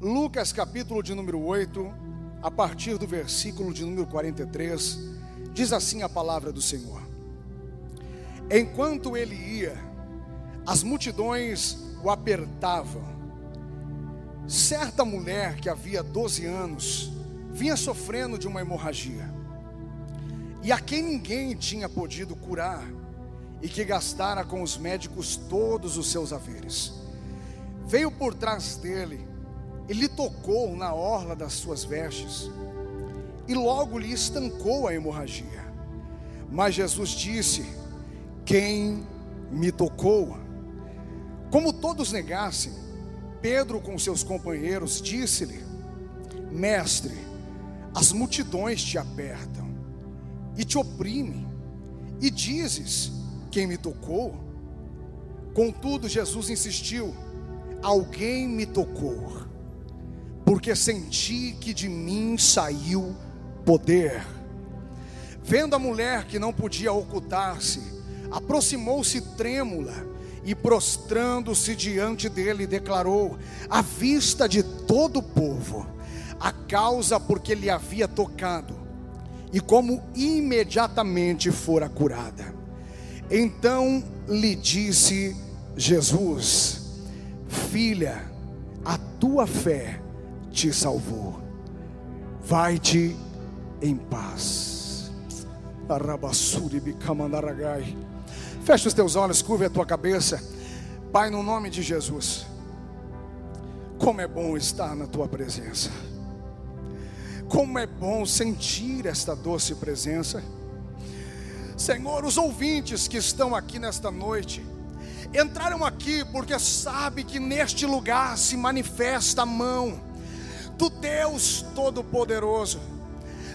Lucas, capítulo de número 8, a partir do versículo de número 43, diz assim a palavra do Senhor: Enquanto ele ia, as multidões o apertavam. Certa mulher que havia 12 anos vinha sofrendo de uma hemorragia, e a quem ninguém tinha podido curar, e que gastara com os médicos todos os seus haveres. Veio por trás dele e lhe tocou na orla das suas vestes, e logo lhe estancou a hemorragia. Mas Jesus disse: Quem me tocou? Como todos negassem, Pedro com seus companheiros disse-lhe: Mestre, as multidões te apertam e te oprimem, e dizes: Quem me tocou? Contudo, Jesus insistiu: Alguém me tocou, porque senti que de mim saiu poder. Vendo a mulher que não podia ocultar-se, aproximou-se trêmula e prostrando-se diante dele, declarou, à vista de todo o povo, a causa porque lhe havia tocado e como imediatamente fora curada. Então lhe disse Jesus: Filha, a tua fé te salvou. Vai-te em paz. Feche os teus olhos, curve a tua cabeça. Pai, no nome de Jesus. Como é bom estar na tua presença. Como é bom sentir esta doce presença. Senhor, os ouvintes que estão aqui nesta noite, entraram aqui porque sabe que neste lugar se manifesta a mão do Deus Todo-Poderoso,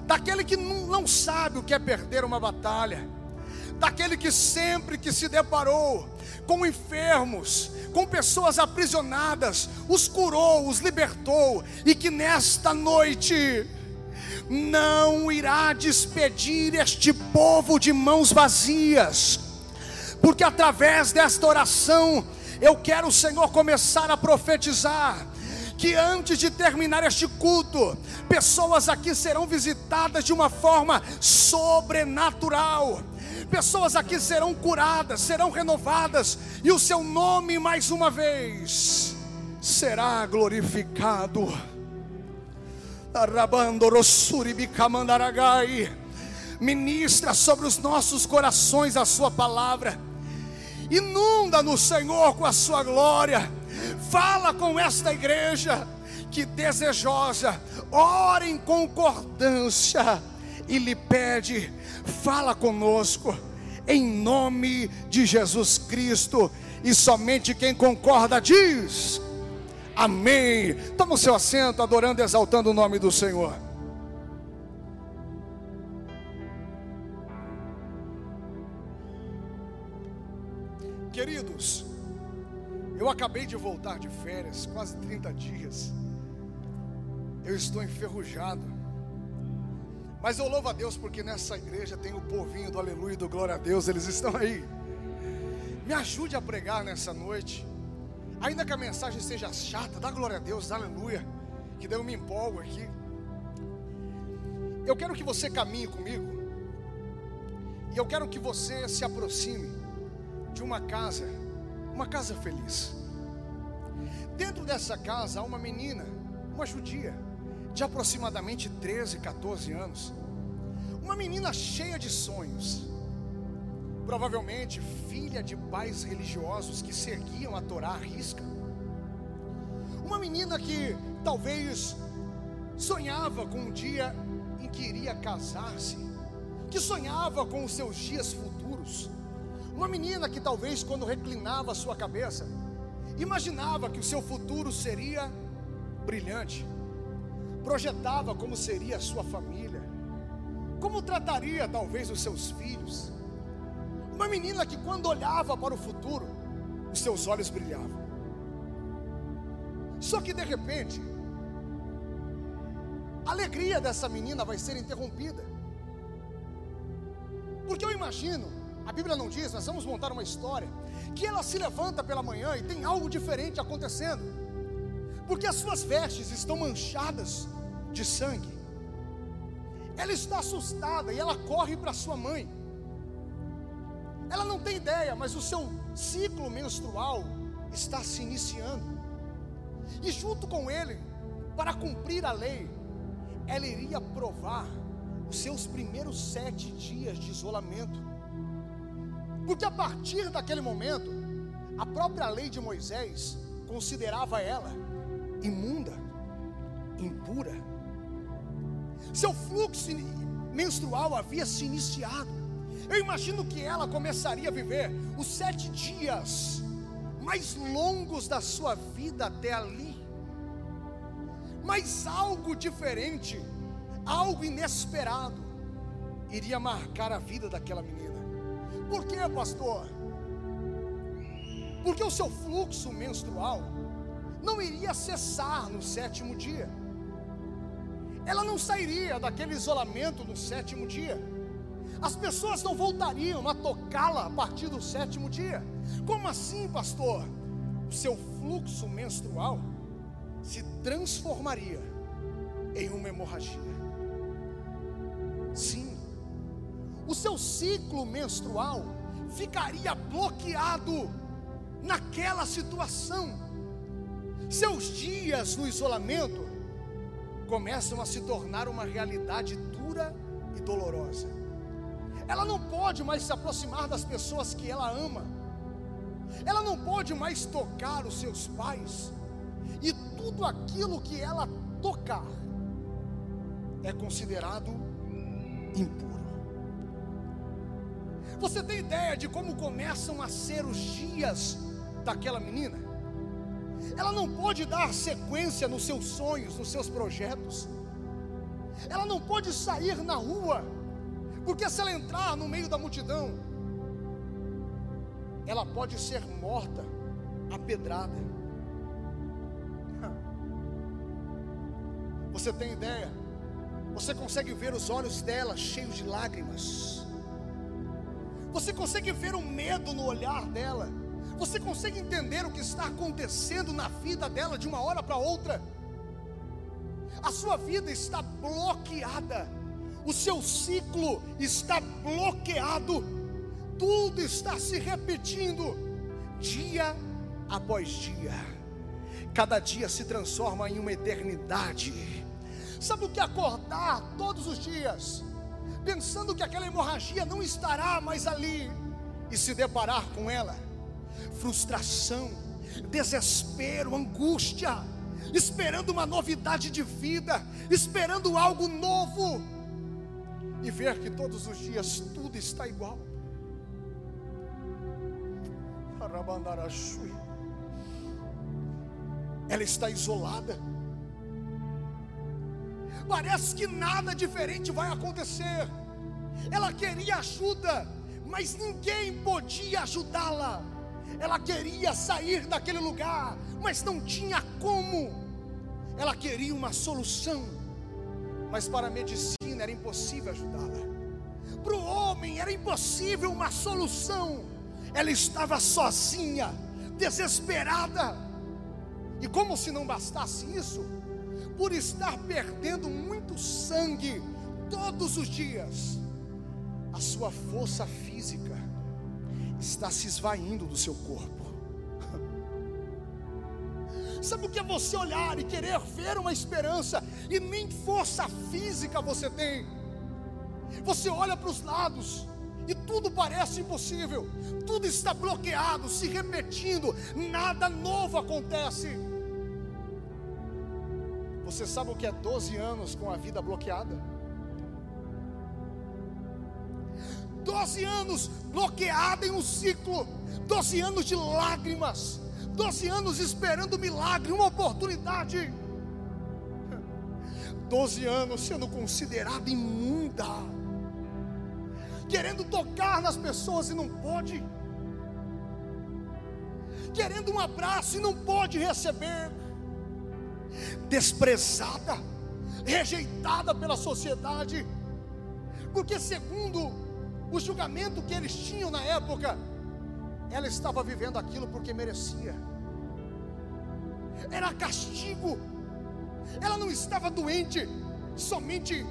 daquele que não sabe o que é perder uma batalha daquele que sempre que se deparou com enfermos, com pessoas aprisionadas, os curou, os libertou, e que nesta noite não irá despedir este povo de mãos vazias, porque através desta oração eu quero, Senhor, começar a profetizar que antes de terminar este culto, pessoas aqui serão visitadas de uma forma sobrenatural. Pessoas aqui serão curadas, serão renovadas, e o seu nome mais uma vez será glorificado. Ministra sobre os nossos corações a Sua palavra, inunda-nos, Senhor, com a Sua glória. Fala com esta igreja que desejosa, ora em concordância e lhe pede fala conosco, em nome de Jesus Cristo, e somente quem concorda diz: Amém. Toma o seu assento, adorando e exaltando o nome do Senhor. Eu acabei de voltar de férias, quase 30 dias. Eu estou enferrujado. Mas eu louvo a Deus porque nessa igreja tem o povinho do aleluia e do glória a Deus, eles estão aí. Me ajude a pregar nessa noite. Ainda que a mensagem seja chata, dá glória a Deus, aleluia. Que eu me empolgo aqui. Eu quero que você caminhe comigo. E eu quero que você se aproxime de uma casa, uma casa feliz. Dentro dessa casa há uma menina, uma judia de aproximadamente 13, 14 anos. Uma menina cheia de sonhos. Provavelmente filha de pais religiosos que seguiam a Torá à risca. Uma menina que talvez sonhava com um dia em que iria casar-se, que sonhava com os seus dias futuros. Uma menina que talvez quando reclinava a sua cabeça, imaginava que o seu futuro seria brilhante projetava como seria a sua família, como trataria talvez os seus filhos. Uma menina que quando olhava para o futuro, os seus olhos brilhavam. Só que de repente, a alegria dessa menina vai ser interrompida. Porque eu imagino, a Bíblia não diz, nós vamos montar uma história, que ela se levanta pela manhã e tem algo diferente acontecendo. porque as suas vestes estão manchadas de sangue. Ela está assustada e ela corre para sua mãe. Ela não tem ideia, mas o seu ciclo menstrual está se iniciando. E junto com ele, para cumprir a lei, ela iria provar os seus primeiros sete dias de isolamento. Porque a partir daquele momento, a própria lei de Moisés considerava ela imunda, impura. Seu fluxo menstrual havia se iniciado. Eu imagino que ela começaria a viver os sete dias mais longos da sua vida até ali. Mas algo diferente, algo inesperado, iria marcar a vida daquela menina. Por quê, pastor? Porque o seu fluxo menstrual não iria cessar no sétimo dia. Ela não sairia daquele isolamento no sétimo dia. As pessoas não voltariam a tocá-la a partir do sétimo dia. Como assim, pastor? O seu fluxo menstrual se transformaria em uma hemorragia. Sim, o seu ciclo menstrual ficaria bloqueado naquela situação. Seus dias no isolamento começam a se tornar uma realidade dura e dolorosa. Ela não pode mais se aproximar das pessoas que ela ama. Ela não pode mais tocar os seus pais. E tudo aquilo que ela tocar é considerado impuro. Você tem ideia de como começam a ser os dias daquela menina? Ela não pode dar sequência nos seus sonhos, nos seus projetos. Ela não pode sair na rua, porque se ela entrar no meio da multidão, ela pode ser morta, apedrada. Você tem ideia? Você consegue ver os olhos dela cheios de lágrimas. Você consegue ver o medo no olhar dela. Você consegue entender o que está acontecendo na vida dela de uma hora para outra? A sua vida está bloqueada, o seu ciclo está bloqueado, tudo está se repetindo, dia após dia, cada dia se transforma em uma eternidade. Sabe o que é acordar todos os dias, pensando que aquela hemorragia não estará mais ali, e se deparar com ela? frustração, desespero, angústia, esperando uma novidade de vida, esperando algo novo, e ver que todos os dias tudo está igual. Ela está isolada. Parece que nada diferente vai acontecer. Ela queria ajuda, mas ninguém podia ajudá-la. Ela queria sair daquele lugar, mas não tinha como. Ela queria uma solução, mas para a medicina era impossível ajudá-la. Para o homem era impossível uma solução. Ela estava sozinha, desesperada. E como se não bastasse isso, por estar perdendo muito sangue todos os dias, a sua força física está se esvaindo do seu corpo. Sabe o que é você olhar e querer ver uma esperança e nem força física você tem? Você olha para os lados e tudo parece impossível, tudo está bloqueado, se repetindo, nada novo acontece. Você sabe o que é 12 anos com a vida bloqueada? 12 anos bloqueada em um ciclo, 12 anos de lágrimas, 12 anos esperando um milagre, uma oportunidade, 12 anos sendo considerada imunda, querendo tocar nas pessoas e não pode, querendo um abraço e não pode receber, desprezada, rejeitada pela sociedade, porque segundo o julgamento que eles tinham na época, ela estava vivendo aquilo porque merecia. era castigo. Ela não estava doente somente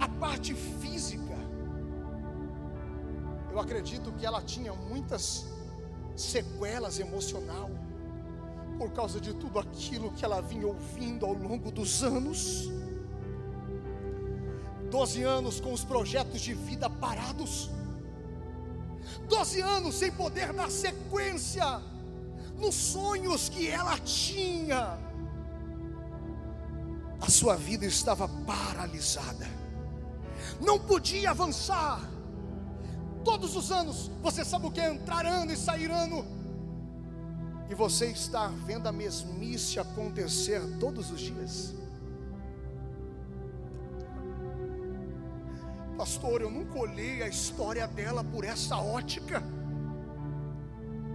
a parte física. Eu acredito que ela tinha muitas sequelas emocional por causa de tudo aquilo que ela vinha ouvindo ao longo dos anos. Doze anos com os projetos de vida parados. Doze anos sem poder dar sequência nos sonhos que ela tinha. A sua vida estava paralisada, não podia avançar. Todos os anos, você sabe o que é entrar ano e sair ano, e você está vendo a mesmice acontecer todos os dias. Pastor, eu nunca olhei a história dela por essa ótica.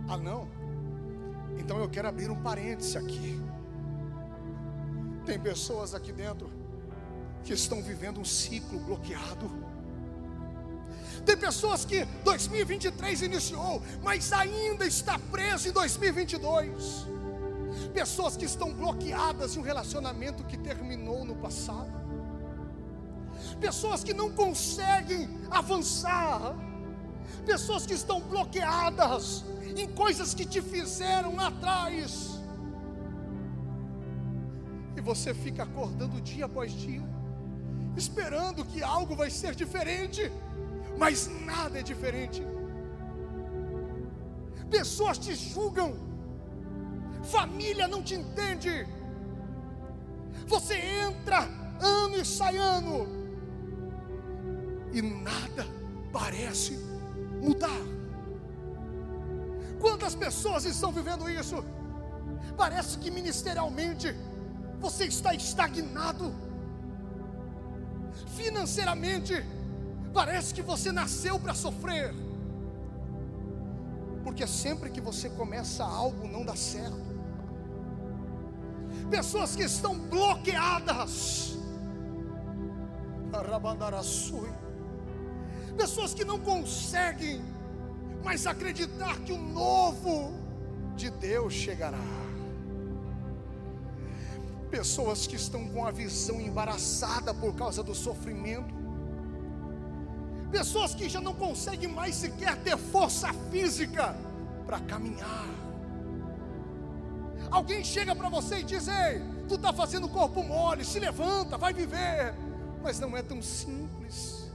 Ah, não. Então eu quero abrir um parêntese aqui. Tem pessoas aqui dentro que estão vivendo um ciclo bloqueado. Tem pessoas que 2023 iniciou, mas ainda está preso em 2022. Pessoas que estão bloqueadas em um relacionamento que terminou no passado. Pessoas que não conseguem avançar. Pessoas que estão bloqueadas em coisas que te fizeram lá atrás. E você fica acordando dia após dia, esperando que algo vai ser diferente, mas nada é diferente. Pessoas te julgam, família não te entende. Você entra ano e sai ano, e nada parece mudar. Quantas pessoas estão vivendo isso? Parece que ministerialmente você está estagnado. Financeiramente, parece que você nasceu para sofrer. Porque sempre que você começa algo não dá certo. Pessoas que estão bloqueadas. Pessoas que não conseguem mas acreditar que o novo de Deus chegará. Pessoas que estão com a visão embaraçada por causa do sofrimento, pessoas que já não conseguem mais sequer ter força física para caminhar. Alguém chega para você e diz: Ei, tu está fazendo corpo mole, se levanta, vai viver. Mas não é tão simples.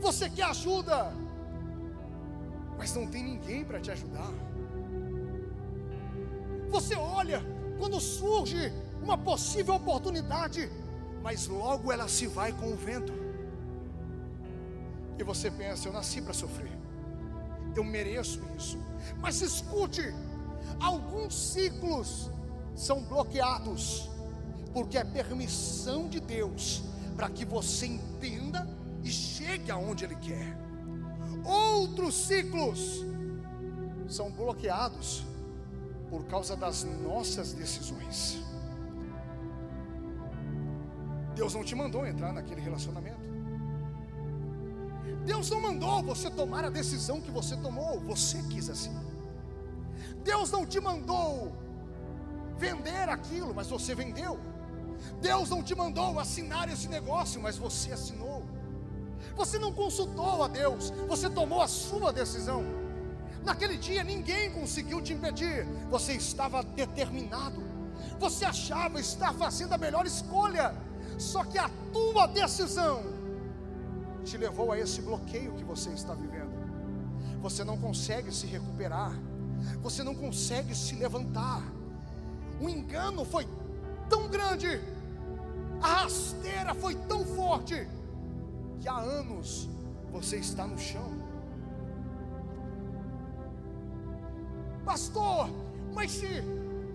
Você quer ajuda, mas não tem ninguém para te ajudar. Você olha quando surge uma possível oportunidade, mas logo ela se vai com o vento. E você pensa: eu nasci para sofrer, eu mereço isso. Mas escute: alguns ciclos são bloqueados, porque é permissão de Deus para que você entenda e chegue aonde Ele quer outros ciclos são bloqueados por causa das nossas decisões. Deus não te mandou entrar naquele relacionamento. Deus não mandou você tomar a decisão que você tomou, você quis assim. Deus não te mandou vender aquilo, mas você vendeu. Deus não te mandou assinar esse negócio, mas você assinou. Você não consultou a Deus, você tomou a sua decisão. Naquele dia ninguém conseguiu te impedir, você estava determinado, você achava estar fazendo a melhor escolha, só que a tua decisão te levou a esse bloqueio que você está vivendo. Você não consegue se recuperar, você não consegue se levantar. O engano foi tão grande, a rasteira foi tão forte que há anos você está no chão. Pastor, mas se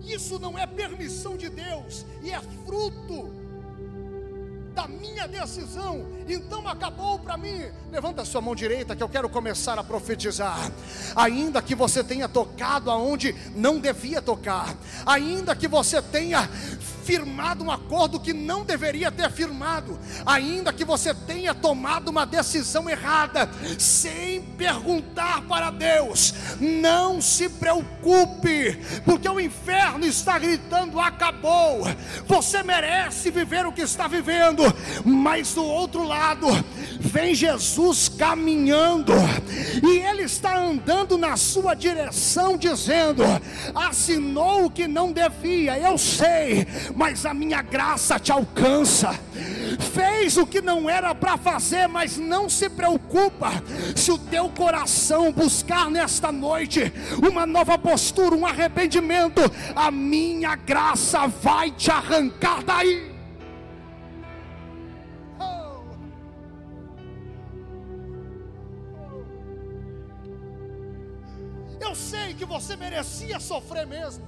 isso não é permissão de Deus e é fruto minha decisão, então acabou para mim. Levanta a sua mão direita que eu quero começar a profetizar. Ainda que você tenha tocado aonde não devia tocar, ainda que você tenha firmado um acordo que não deveria ter firmado, ainda que você tenha tomado uma decisão errada, sempre perguntar para Deus: não se preocupe, porque o inferno está gritando: acabou. Você merece viver o que está vivendo, mas do outro lado, vem Jesus caminhando, e Ele está andando na sua direção, dizendo: assinou o que não devia, eu sei, mas a minha graça te alcança. Fez o que não era para fazer, mas não se preocupa. Se o teu coração buscar nesta noite uma nova postura, um arrependimento, a minha graça vai te arrancar daí. Eu sei que você merecia sofrer mesmo.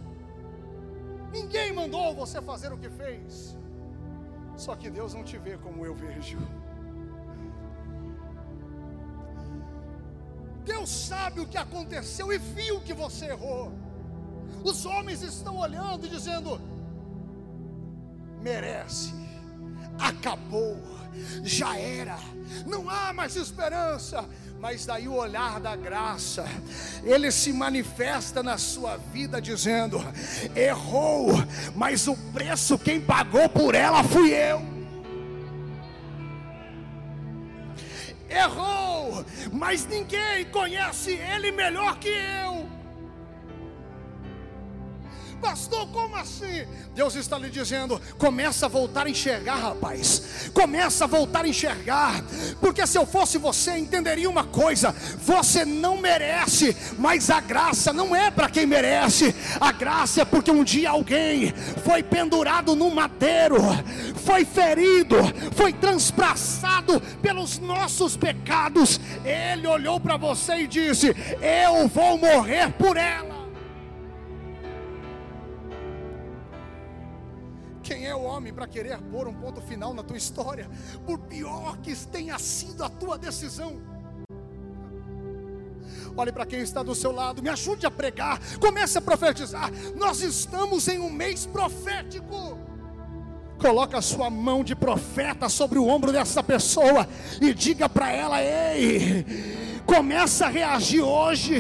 Ninguém mandou você fazer o que fez. Só que Deus não te vê como eu vejo. Deus sabe o que aconteceu e viu que você errou. Os homens estão olhando e dizendo: merece, acabou, já era, não há mais esperança. Mas daí o olhar da graça, ele se manifesta na sua vida dizendo: errou, mas o preço quem pagou por ela fui eu. Errou, mas ninguém conhece ele melhor que eu. Pastor, como assim? Deus está lhe dizendo: começa a voltar a enxergar, rapaz. Começa a voltar a enxergar. Porque se eu fosse você, entenderia uma coisa: você não merece, mas a graça não é para quem merece. A graça é porque um dia alguém foi pendurado no madeiro, foi ferido, foi transpassado pelos nossos pecados. Ele olhou para você e disse: Eu vou morrer por ela. É o homem para querer pôr um ponto final na tua história, por pior que tenha sido a tua decisão? Olhe para quem está do seu lado, me ajude a pregar, comece a profetizar. Nós estamos em um mês profético. Coloca a sua mão de profeta sobre o ombro dessa pessoa e diga para ela: "Ei, começa a reagir hoje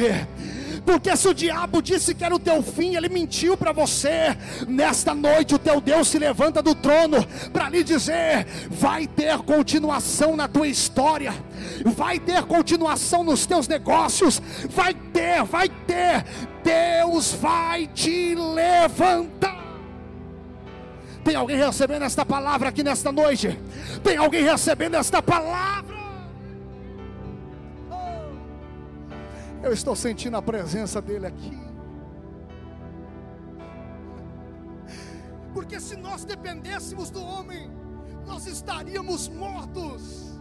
porque se o diabo disse que era o teu fim, ele mentiu para você. Nesta noite, o teu Deus se levanta do trono para lhe dizer: vai ter continuação na tua história, vai ter continuação nos teus negócios, vai ter, vai ter. Deus vai te levantar. Tem alguém recebendo esta palavra aqui nesta noite? Tem alguém recebendo esta palavra? Eu estou sentindo a presença dele aqui. Porque se nós dependêssemos do homem, nós estaríamos mortos.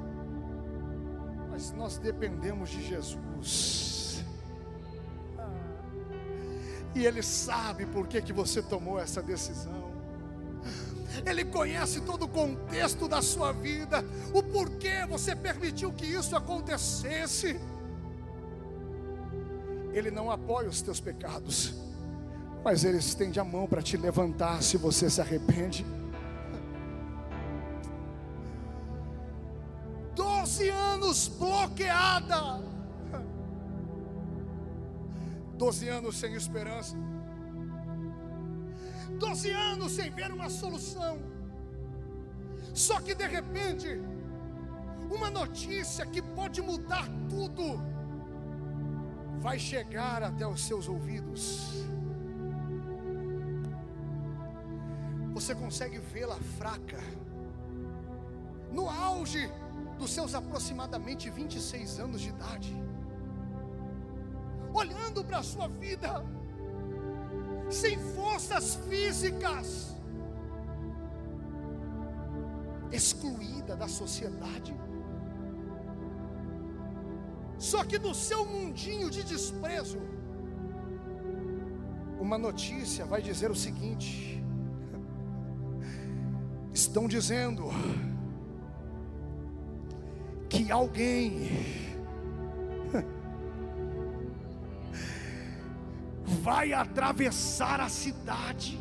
Mas nós dependemos de Jesus. E Ele sabe por que, que você tomou essa decisão. Ele conhece todo o contexto da sua vida, o porquê você permitiu que isso acontecesse. Ele não apoia os teus pecados, mas Ele estende a mão para te levantar se você se arrepende. Doze anos bloqueada, doze anos sem esperança, doze anos sem ver uma solução. Só que de repente, uma notícia que pode mudar tudo vai chegar até os seus ouvidos. Você consegue vê-la fraca, no auge dos seus aproximadamente 26 anos de idade, olhando para a sua vida, sem forças físicas, excluída da sociedade. Só que no seu mundinho de desprezo, uma notícia vai dizer o seguinte: estão dizendo que alguém vai atravessar a cidade.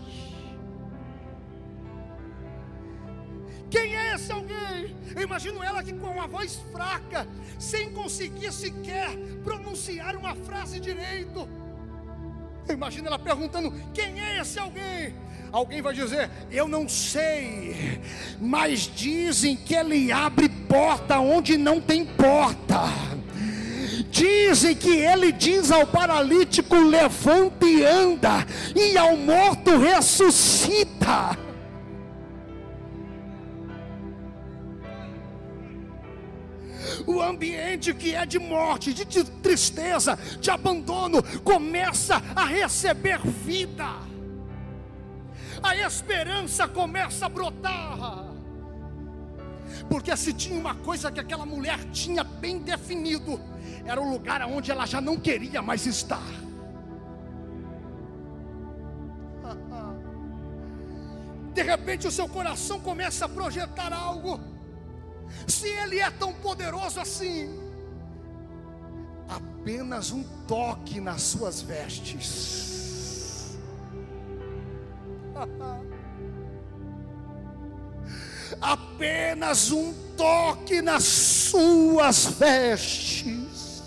Esse alguém? Eu imagino ela que com uma voz fraca, sem conseguir sequer pronunciar uma frase direito. Eu imagino ela perguntando: quem é esse alguém? Alguém vai dizer: Eu não sei, mas dizem que ele abre porta onde não tem porta. Dizem que ele diz ao paralítico: levanta e anda, e ao morto ressuscita. O ambiente que é de morte, de tristeza, de abandono, começa a receber vida, a esperança começa a brotar. Porque se tinha uma coisa que aquela mulher tinha bem definido, era o lugar onde ela já não queria mais estar. De repente o seu coração começa a projetar algo. Se ele é tão poderoso assim, apenas um toque nas suas vestes. apenas um toque nas suas vestes.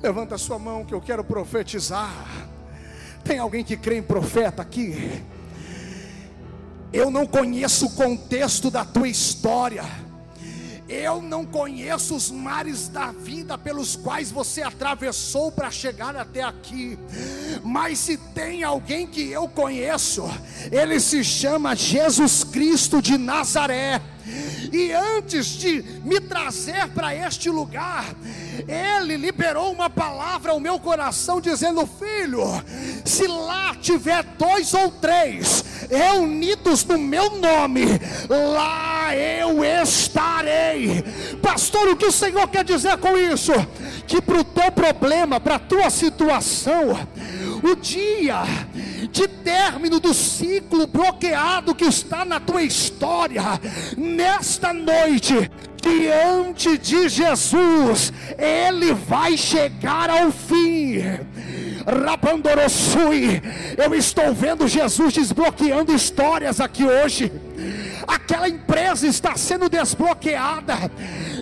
Levanta a sua mão que eu quero profetizar. Tem alguém que crê em profeta aqui? Eu não conheço o contexto da tua história. Eu não conheço os mares da vida pelos quais você atravessou para chegar até aqui, mas se tem alguém que eu conheço, ele se chama Jesus Cristo de Nazaré. E antes de me trazer para este lugar, ele liberou uma palavra ao meu coração, dizendo: Filho, se lá tiver dois ou três reunidos no meu nome, lá eu estarei. Pastor, o que o Senhor quer dizer com isso? Que para o teu problema, para a tua situação, o dia de término do ciclo bloqueado que está na tua história, nesta noite, diante de Jesus, ele vai chegar ao fim. Rapandorossui, eu estou vendo Jesus desbloqueando histórias aqui hoje. Aquela empresa está sendo desbloqueada.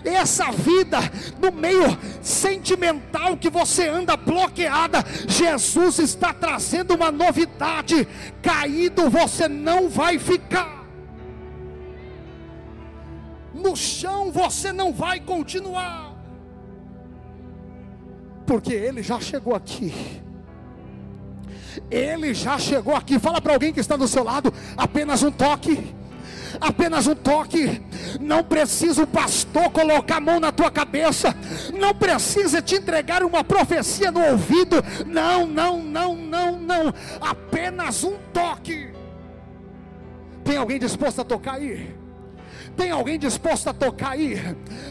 Essa vida no meio sentimental que você anda bloqueada, Jesus está trazendo uma novidade. Caído você não vai ficar. No chão você não vai continuar. Porque ele já chegou aqui. Ele já chegou aqui. Fala para alguém que está do seu lado, apenas um toque apenas um toque. Não precisa o pastor colocar a mão na tua cabeça, não precisa te entregar uma profecia no ouvido. Não, não, não, não, não. Apenas um toque. Tem alguém disposto a tocar aí? Tem alguém disposto a tocar aí?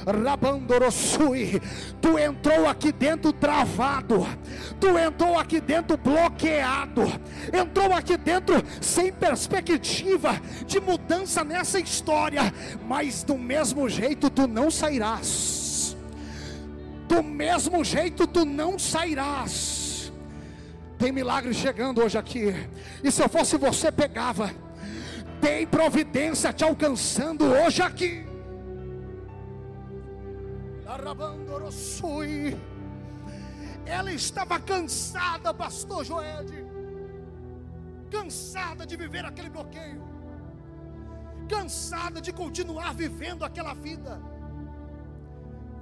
Rabandorossui. Tu entrou aqui dentro travado. Tu entrou aqui dentro bloqueado. Entrou aqui dentro sem perspectiva de mudança nessa história. Mas do mesmo jeito tu não sairás. Do mesmo jeito tu não sairás. Tem milagre chegando hoje aqui. E se eu fosse você, pegava tem providência te alcançando hoje aqui. Ela estava cansada, pastor Joed, cansada de viver aquele bloqueio, cansada de continuar vivendo aquela vida,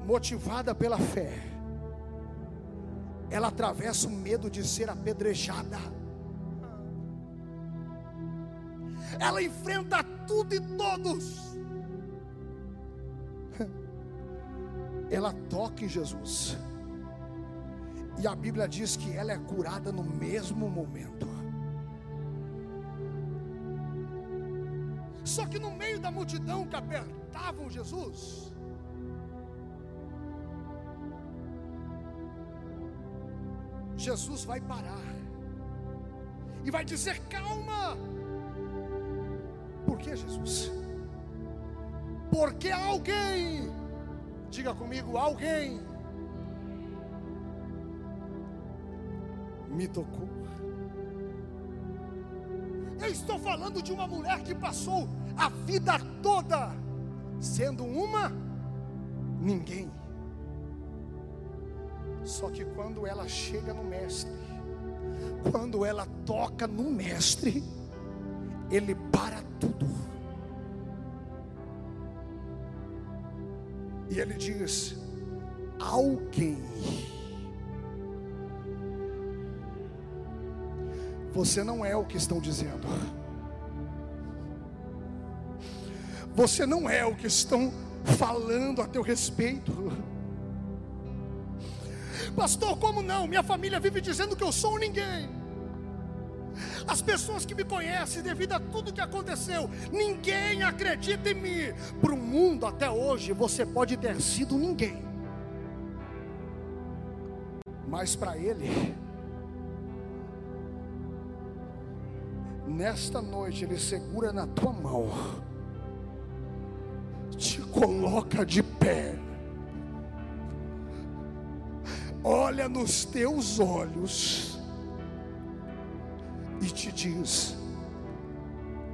motivada pela fé. Ela atravessa o medo de ser apedrejada ela enfrenta tudo e todos. Ela toca em Jesus, e a Bíblia diz que ela é curada no mesmo momento. Só que no meio da multidão que apertavam Jesus, Jesus vai parar e vai dizer: calma, que Jesus? Porque alguém, diga comigo, alguém me tocou. Eu estou falando de uma mulher que passou a vida toda sendo uma ninguém. Só que quando ela chega no mestre, quando ela toca no mestre, ele E ele diz: Alguém. Você não é o que estão dizendo. Você não é o que estão falando a teu respeito. Pastor, como não? Minha família vive dizendo que eu sou ninguém. As pessoas que me conhecem, devido a tudo que aconteceu, ninguém acredita em mim. Para o mundo até hoje, você pode ter sido ninguém, mas para Ele, nesta noite, Ele segura na tua mão, te coloca de pé. Olha nos teus olhos e te diz: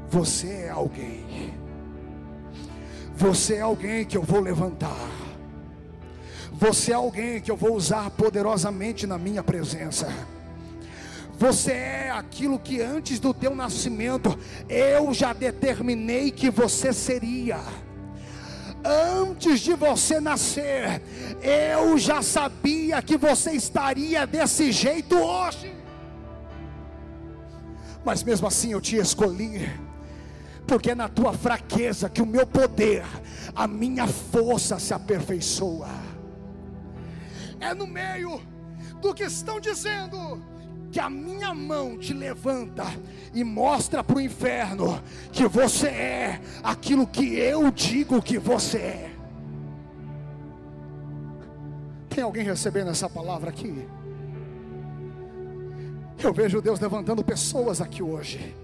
Você é alguém, você é alguém que eu vou levantar, você é alguém que eu vou usar poderosamente na minha presença. Você é aquilo que antes do teu nascimento eu já determinei que você seria antes de você nascer, eu já sabia que você estaria desse jeito hoje. Mas mesmo assim eu te escolhi, porque é na tua fraqueza que o meu poder, a minha força se aperfeiçoa. É no meio do que estão dizendo que a minha mão te levanta e mostra para o inferno que você é aquilo que eu digo que você é. Tem alguém recebendo essa palavra aqui? Eu vejo Deus levantando pessoas aqui hoje.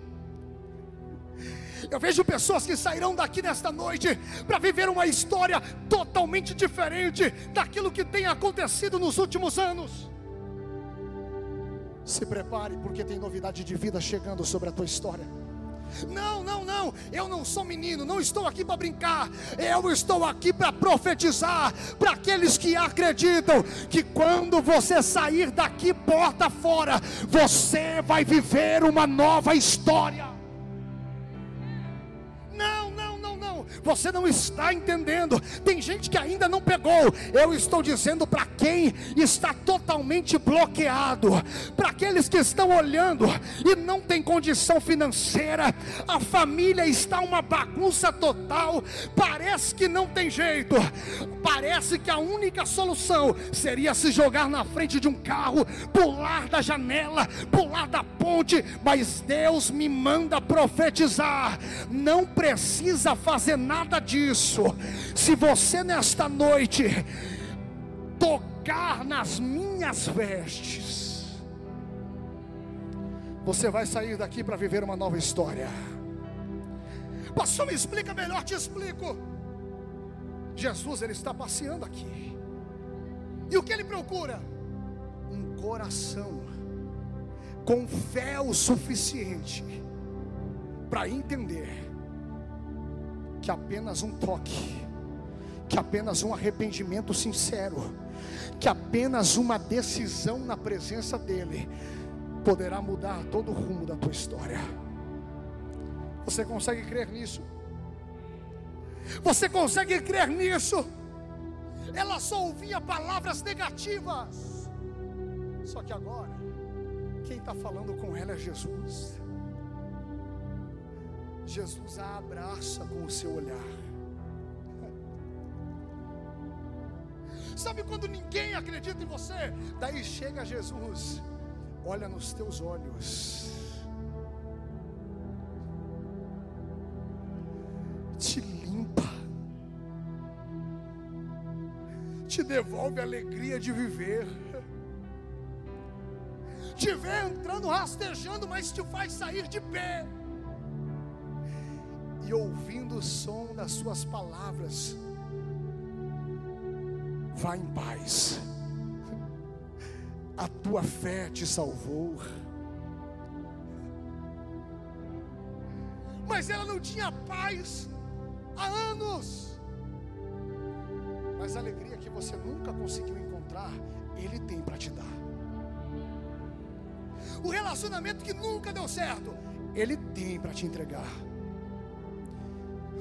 Eu vejo pessoas que sairão daqui nesta noite para viver uma história totalmente diferente daquilo que tem acontecido nos últimos anos. Se prepare, porque tem novidade de vida chegando sobre a tua história. Não, não, não, eu não sou menino, não estou aqui para brincar, eu estou aqui para profetizar para aqueles que acreditam que quando você sair daqui porta fora, você vai viver uma nova história. Você não está entendendo. Tem gente que ainda não pegou. Eu estou dizendo para quem está totalmente bloqueado, para aqueles que estão olhando e não tem condição financeira, a família está uma bagunça total. Parece que não tem jeito. Parece que a única solução seria se jogar na frente de um carro, pular da janela, pular da ponte, mas Deus me manda profetizar. Não precisa fazer nada nada disso. Se você nesta noite tocar nas minhas vestes, você vai sair daqui para viver uma nova história. Pastor, me explica melhor, te explico. Jesus ele está passeando aqui. E o que ele procura? Um coração com fé o suficiente para entender que apenas um toque, que apenas um arrependimento sincero, que apenas uma decisão na presença dEle poderá mudar todo o rumo da tua história. Você consegue crer nisso? Você consegue crer nisso? Ela só ouvia palavras negativas. Só que agora, quem está falando com ela é Jesus. Jesus a abraça com o seu olhar. Sabe quando ninguém acredita em você? Daí chega Jesus, olha nos teus olhos, te limpa, te devolve a alegria de viver, te vê entrando rastejando, mas te faz sair de pé e ouvindo o som das suas palavras, vá em paz. A tua fé te salvou. mas ela não tinha paz há anos. Mas a alegria que você nunca conseguiu encontrar, Ele tem para te dar. O relacionamento que nunca deu certo, Ele tem para te entregar.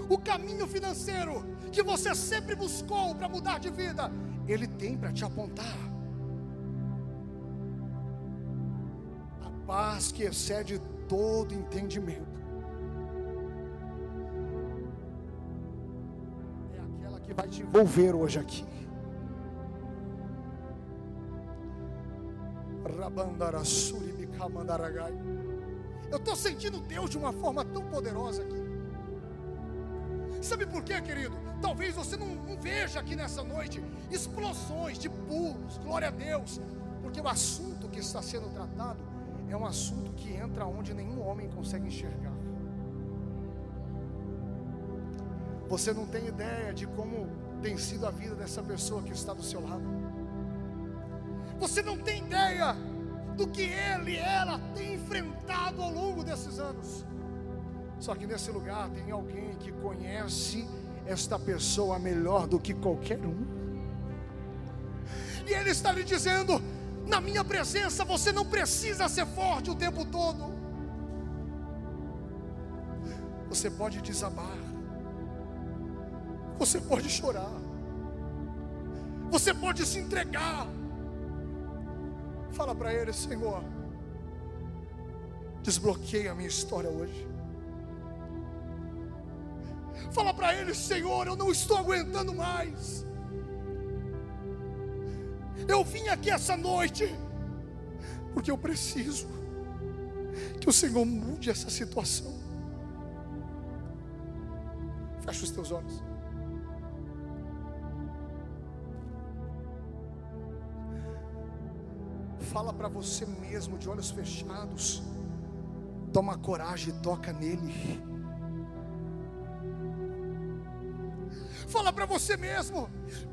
O caminho financeiro que você sempre buscou para mudar de vida, Ele tem para te apontar. A paz que excede todo entendimento é aquela que vai te envolver hoje aqui. Eu estou sentindo Deus de uma forma tão poderosa aqui. Sabe por quê, querido? Talvez você não, não veja aqui nessa noite explosões de pulos, glória a Deus, porque o assunto que está sendo tratado é um assunto que entra onde nenhum homem consegue enxergar. Você não tem ideia de como tem sido a vida dessa pessoa que está do seu lado. Você não tem ideia do que ele e ela têm enfrentado ao longo desses anos. Só que nesse lugar tem alguém que conhece esta pessoa melhor do que qualquer um. E Ele está lhe dizendo: na minha presença você não precisa ser forte o tempo todo. Você pode desabar, você pode chorar, você pode se entregar. Fala para Ele, Senhor, desbloqueia a minha história hoje. Fala para ele, Senhor, eu não estou aguentando mais. Eu vim aqui essa noite porque eu preciso que o Senhor mude essa situação. Fecha os teus olhos. Fala para você mesmo de olhos fechados. Toma coragem e toca nele. Fala para você mesmo.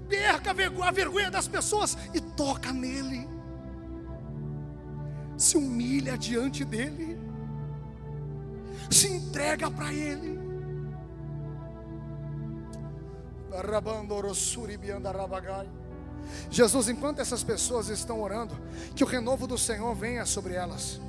Perca a vergonha das pessoas e toca nele. Se humilha diante dele. Se entrega para ele. Jesus, enquanto essas pessoas estão orando, que o renovo do Senhor venha sobre elas.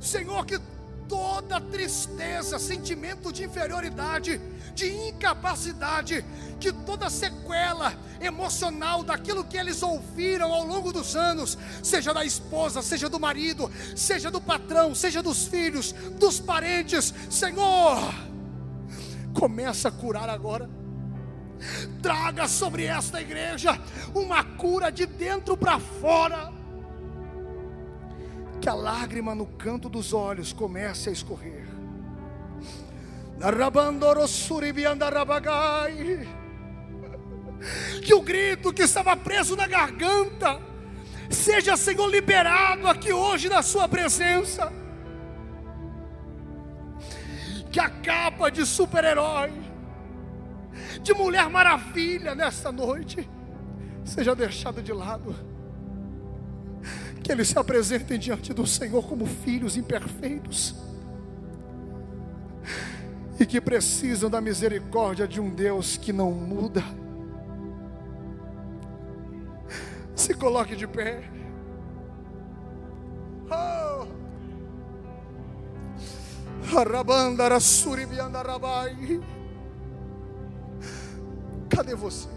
Senhor, que toda tristeza, sentimento de inferioridade, de incapacidade, que toda sequela emocional daquilo que eles ouviram ao longo dos anos, seja da esposa, seja do marido, seja do patrão, seja dos filhos, dos parentes, Senhor, começa a curar agora. Traga sobre esta igreja uma cura de dentro para fora que a lágrima no canto dos olhos comece a escorrer. Que o grito que estava preso na garganta seja, Senhor, liberado aqui hoje na Sua presença. Que a capa de super-herói, de mulher maravilha nesta noite, seja deixada de lado que eles se apresentem diante do Senhor como filhos imperfeitos e que precisam da misericórdia de um Deus que não muda. Se coloque de pé. Oh. Cadê você?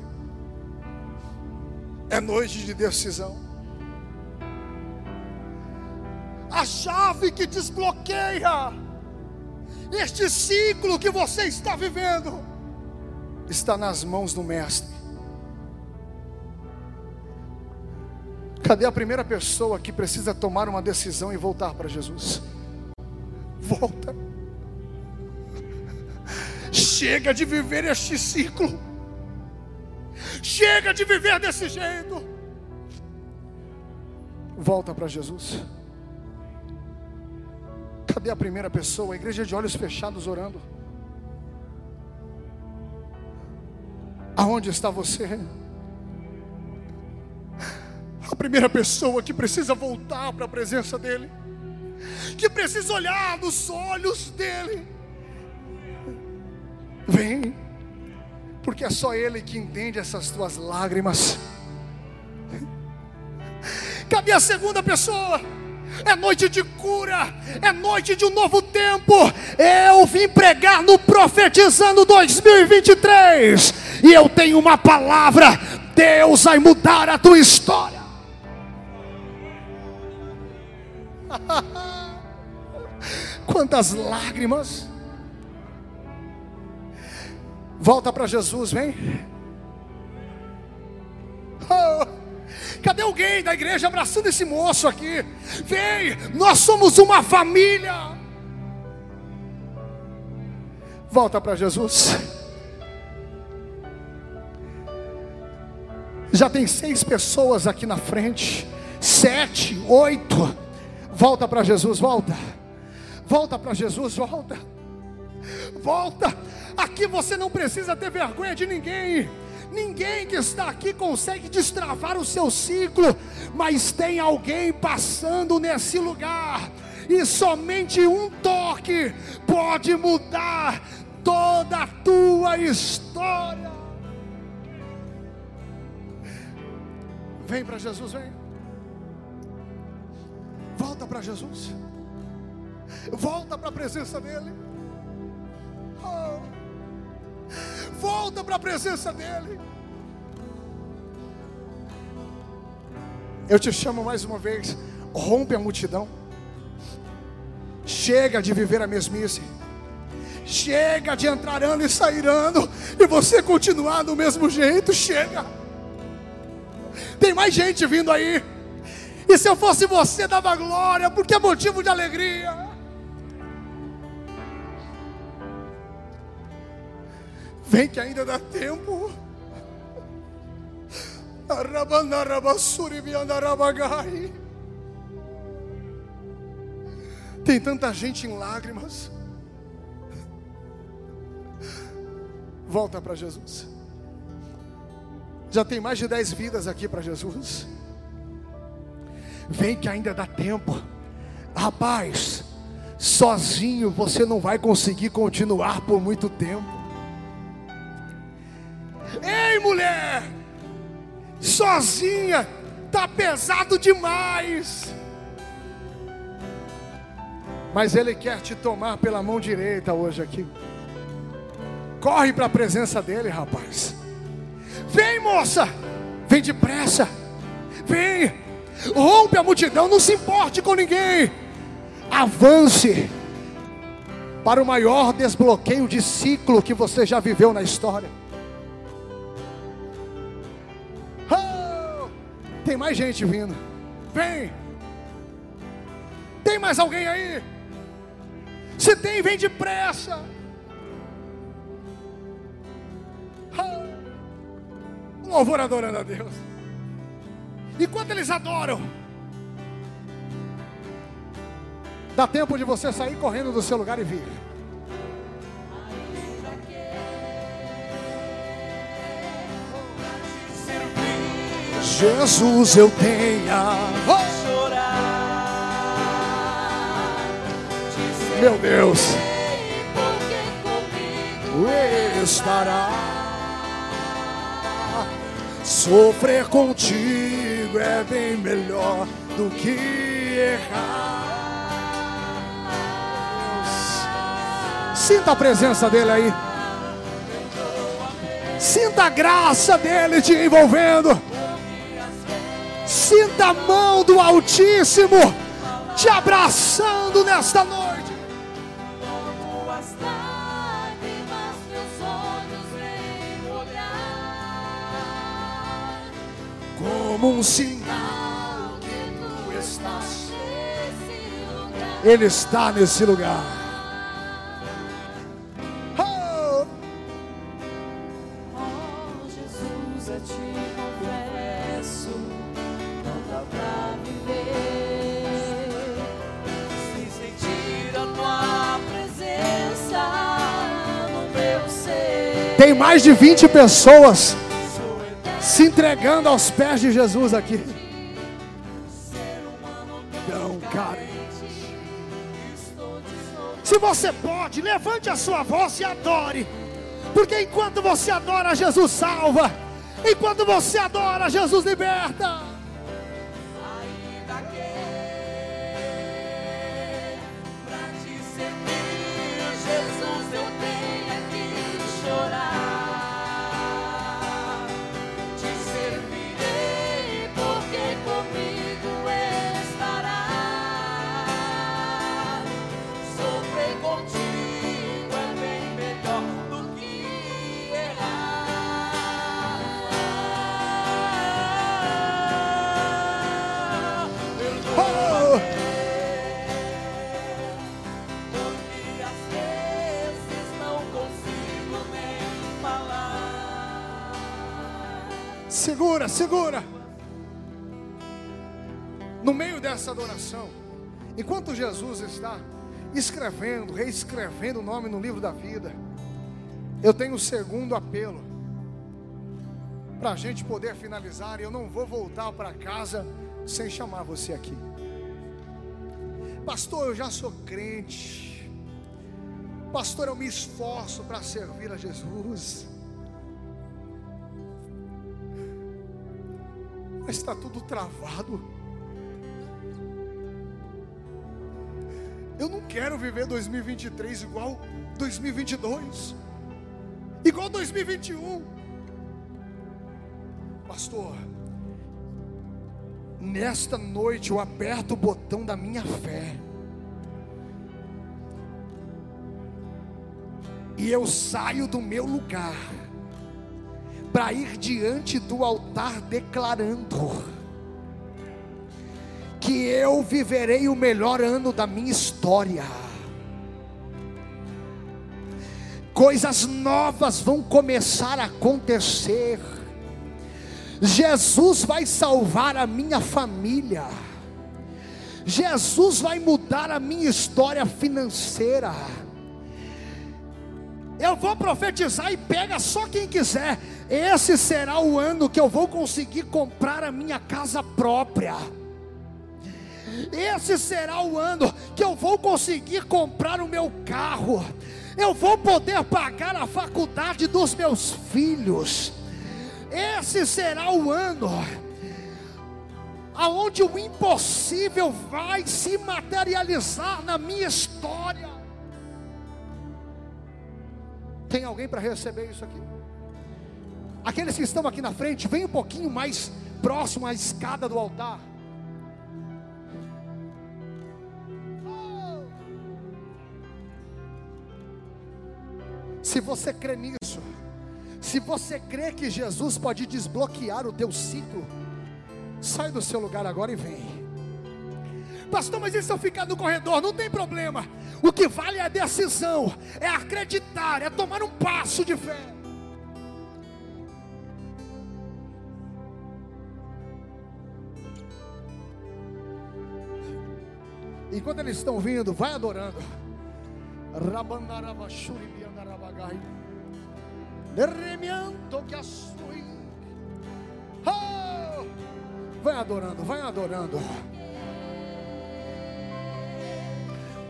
É noite de decisão a chave que desbloqueia este ciclo que você está vivendo está nas mãos do Mestre. Cadê a primeira pessoa que precisa tomar uma decisão e voltar para Jesus? Volta. Chega de viver este ciclo. Chega de viver desse jeito. Volta para Jesus. Cadê a primeira pessoa? A igreja de olhos fechados orando. Aonde está você? A primeira pessoa que precisa voltar para a presença dEle, que precisa olhar nos olhos dEle Vem, porque é só Ele que entende essas tuas lágrimas. Cadê a segunda pessoa? É noite de cura, é noite de um novo tempo. Eu vim pregar no Profetizando 2023, e eu tenho uma palavra: Deus vai mudar a tua história. Quantas lágrimas. Volta para Jesus, vem. Cadê alguém da igreja abraçando esse moço aqui? Vem, nós somos uma família. Volta para Jesus. Já tem seis pessoas aqui na frente, sete, oito. Volta para Jesus, volta. Volta para Jesus, volta. Volta. Aqui você não precisa ter vergonha de ninguém. Ninguém que está aqui consegue destravar o seu ciclo, mas tem alguém passando nesse lugar, e somente um toque pode mudar toda a tua história. Vem para Jesus, vem. Volta para Jesus. Volta para a presença dEle. Volta para a presença dEle. Eu te chamo mais uma vez. Rompe a multidão. Chega de viver a mesmice. Chega de entrar ano e sair ano. E você continuar do mesmo jeito. Chega. Tem mais gente vindo aí. E se eu fosse você, dava glória, porque é motivo de alegria. Vem que ainda dá tempo. Tem tanta gente em lágrimas. Volta para Jesus. Já tem mais de dez vidas aqui para Jesus. Vem que ainda dá tempo. Rapaz, sozinho você não vai conseguir continuar por muito tempo. Mulher, sozinha, tá pesado demais. Mas Ele quer te tomar pela mão direita hoje aqui. Corre para a presença dEle, rapaz. Vem, moça, vem depressa. Vem, rompe a multidão, não se importe com ninguém. Avance para o maior desbloqueio de ciclo que você já viveu na história. Tem mais gente vindo. Vem. Tem mais alguém aí? Se tem, vem depressa. Um louvor adorando a Deus. Enquanto eles adoram, dá tempo de você sair correndo do seu lugar e vir. Jesus eu tenha chorar. Meu Deus, estará. Sofrer contigo é bem melhor do que errar. Sinta a presença dele aí. Sinta a graça dele te envolvendo. Sinta a mão do Altíssimo te abraçando nesta noite. Como um sinal que tu estás. Ele está nesse lugar. Tem mais de 20 pessoas se entregando aos pés de Jesus aqui. Não, cara. Se você pode, levante a sua voz e adore. Porque enquanto você adora, Jesus salva. Enquanto você adora, Jesus liberta. Segura, segura. No meio dessa adoração, enquanto Jesus está escrevendo, reescrevendo o nome no livro da vida, eu tenho o um segundo apelo para a gente poder finalizar. E eu não vou voltar para casa sem chamar você aqui, Pastor. Eu já sou crente, Pastor. Eu me esforço para servir a Jesus. Está tudo travado. Eu não quero viver 2023 igual 2022, igual 2021. Pastor, nesta noite eu aperto o botão da minha fé. E eu saio do meu lugar para ir diante do altar declarando que eu viverei o melhor ano da minha história. Coisas novas vão começar a acontecer. Jesus vai salvar a minha família. Jesus vai mudar a minha história financeira. Eu vou profetizar e pega só quem quiser. Esse será o ano que eu vou conseguir comprar a minha casa própria. Esse será o ano que eu vou conseguir comprar o meu carro. Eu vou poder pagar a faculdade dos meus filhos. Esse será o ano aonde o impossível vai se materializar na minha história. Tem alguém para receber isso aqui? Aqueles que estão aqui na frente, vem um pouquinho mais próximo à escada do altar. Se você crê nisso, se você crê que Jesus pode desbloquear o teu ciclo, sai do seu lugar agora e vem. Pastor, mas e se eu ficar no corredor? Não tem problema. O que vale é a decisão, é acreditar, é tomar um passo de fé. Enquanto eles estão vindo, vai adorando. Oh! Vai adorando, vai adorando.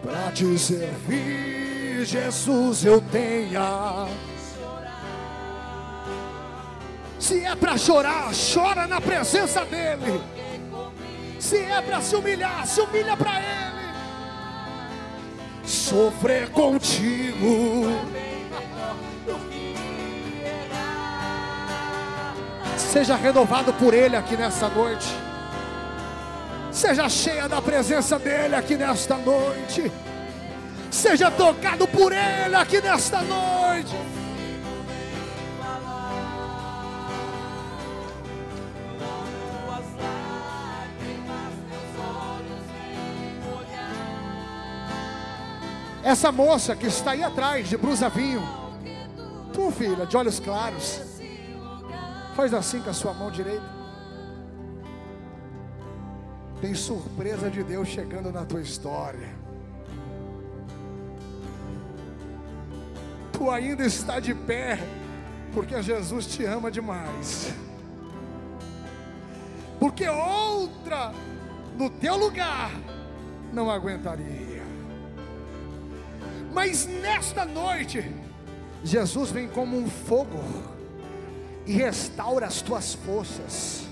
Para te servir, Jesus, eu tenha. Se é para chorar, chora na presença dEle. Se é para se humilhar, se humilha para Ele. Sofrer contigo. Seja renovado por Ele aqui nessa noite. Seja cheia da presença dEle aqui nesta noite. Seja tocado por Ele aqui nesta noite. Essa moça que está aí atrás, de blusa vinho, tu filha, de olhos claros, faz assim com a sua mão direita. Tem surpresa de Deus chegando na tua história. Tu ainda está de pé, porque Jesus te ama demais. Porque outra no teu lugar não aguentaria. Mas nesta noite, Jesus vem como um fogo e restaura as tuas forças.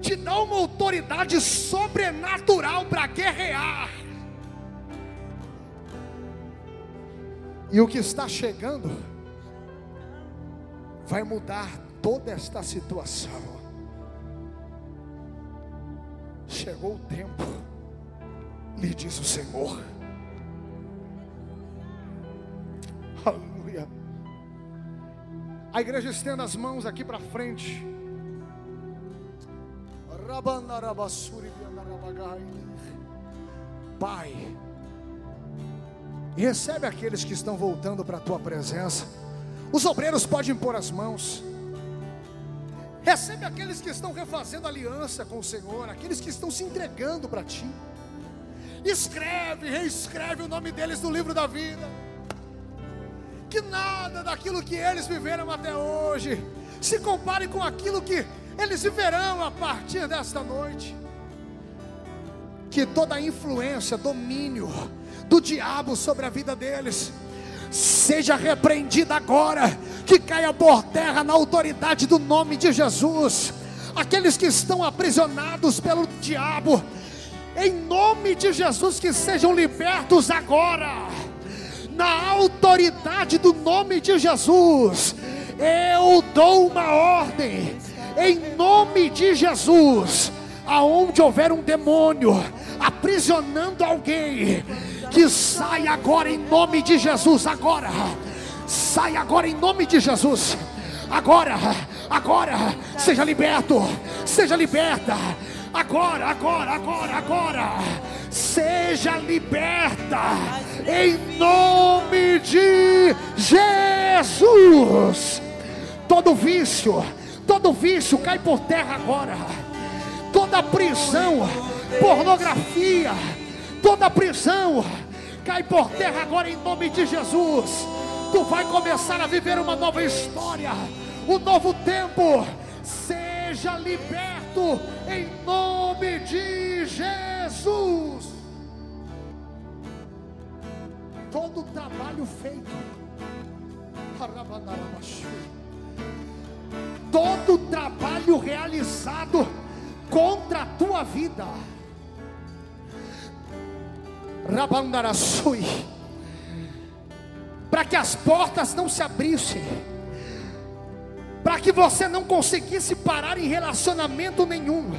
Te dá uma autoridade sobrenatural para guerrear. E o que está chegando vai mudar toda esta situação. Chegou o tempo, lhe diz o Senhor. A igreja estenda as mãos aqui para frente. Pai, recebe aqueles que estão voltando para a tua presença. Os obreiros podem pôr as mãos. Recebe aqueles que estão refazendo aliança com o Senhor, aqueles que estão se entregando para ti. Escreve, reescreve o nome deles no livro da vida. Que nada daquilo que eles viveram até hoje se compare com aquilo que eles viverão a partir desta noite. Que toda influência, domínio do diabo sobre a vida deles seja repreendida agora, que caia por terra na autoridade do nome de Jesus. Aqueles que estão aprisionados pelo diabo, em nome de Jesus, que sejam libertos agora, na autoridade do nome de Jesus. Eu dou uma ordem, em nome de Jesus, aonde houver um demônio aprisionando alguém, que sai agora em nome de Jesus, agora, sai agora em nome de Jesus, agora, agora, seja liberto, seja liberta, agora, agora, agora, agora, seja liberta, em nome de Jesus, todo vício, todo vício cai por terra agora, toda prisão, pornografia, toda prisão, cai por terra agora em nome de Jesus. Tu vai começar a viver uma nova história, um novo tempo. Seja liberto em nome de Jesus. Todo o trabalho feito, todo o trabalho realizado contra a tua vida. Rabandarassui, para que as portas não se abrissem, para que você não conseguisse parar em relacionamento nenhum.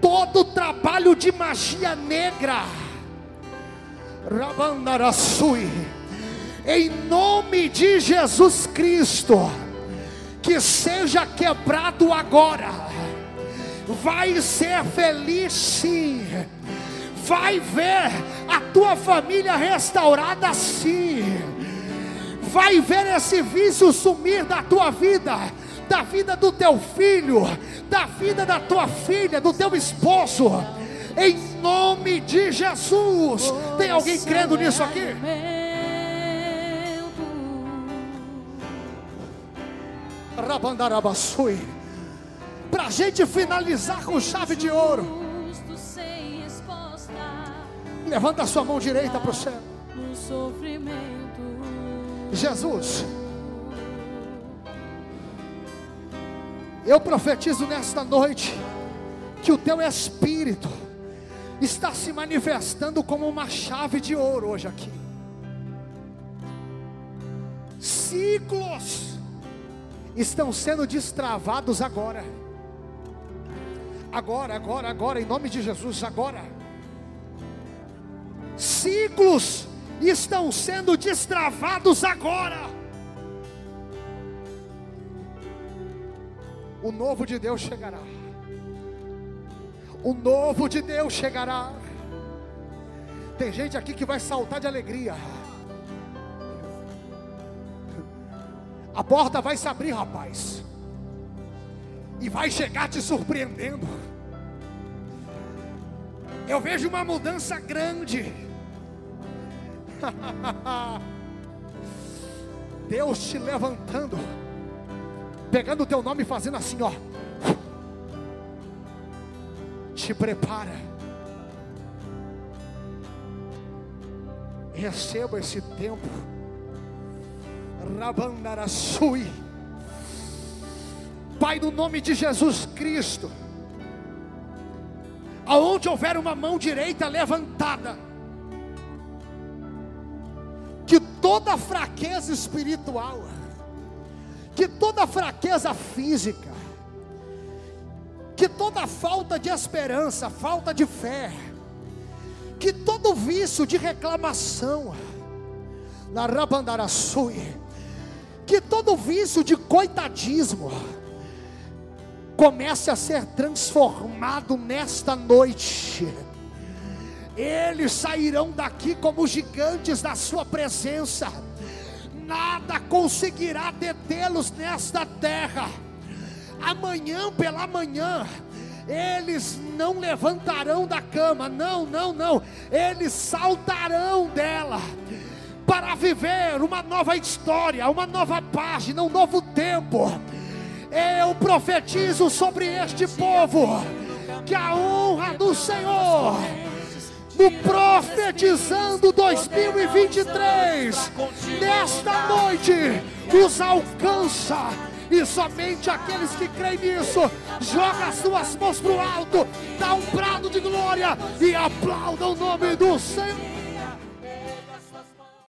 Todo trabalho de magia negra, Rabandarassui, em nome de Jesus Cristo, que seja quebrado agora, vai ser feliz sim vai ver a tua família restaurada sim. Vai ver esse vício sumir da tua vida, da vida do teu filho, da vida da tua filha, do teu esposo. Em nome de Jesus. Tem alguém crendo nisso aqui? Rabandarabassui. Para a gente finalizar com chave de ouro. Levanta a sua mão direita para o céu. Jesus, eu profetizo nesta noite que o teu espírito está se manifestando como uma chave de ouro hoje aqui. Ciclos estão sendo destravados agora. Agora, agora, agora, em nome de Jesus, agora ciclos estão sendo destravados agora. O novo de Deus chegará. O novo de Deus chegará. Tem gente aqui que vai saltar de alegria. A porta vai se abrir, rapaz. E vai chegar te surpreendendo. Eu vejo uma mudança grande. Deus te levantando, pegando o teu nome e fazendo assim, ó. Te prepara. Receba esse tempo. Rabandaraçui. Pai, no nome de Jesus Cristo, aonde houver uma mão direita levantada, toda fraqueza espiritual, que toda fraqueza física, que toda falta de esperança, falta de fé, que todo vício de reclamação, na Rabandaraçui, que todo vício de coitadismo, comece a ser transformado nesta noite. Eles sairão daqui como gigantes da sua presença. Nada conseguirá detê-los nesta terra. Amanhã pela manhã, eles não levantarão da cama, não, não, não, eles saltarão dela para viver uma nova história, uma nova página, um novo tempo eu profetizo sobre este povo que a honra do Senhor no Profetizando 2023, nesta noite, os alcança. E somente aqueles que creem nisso, joga as suas mãos para o alto, dá um brado de glória e aplauda o nome do Senhor.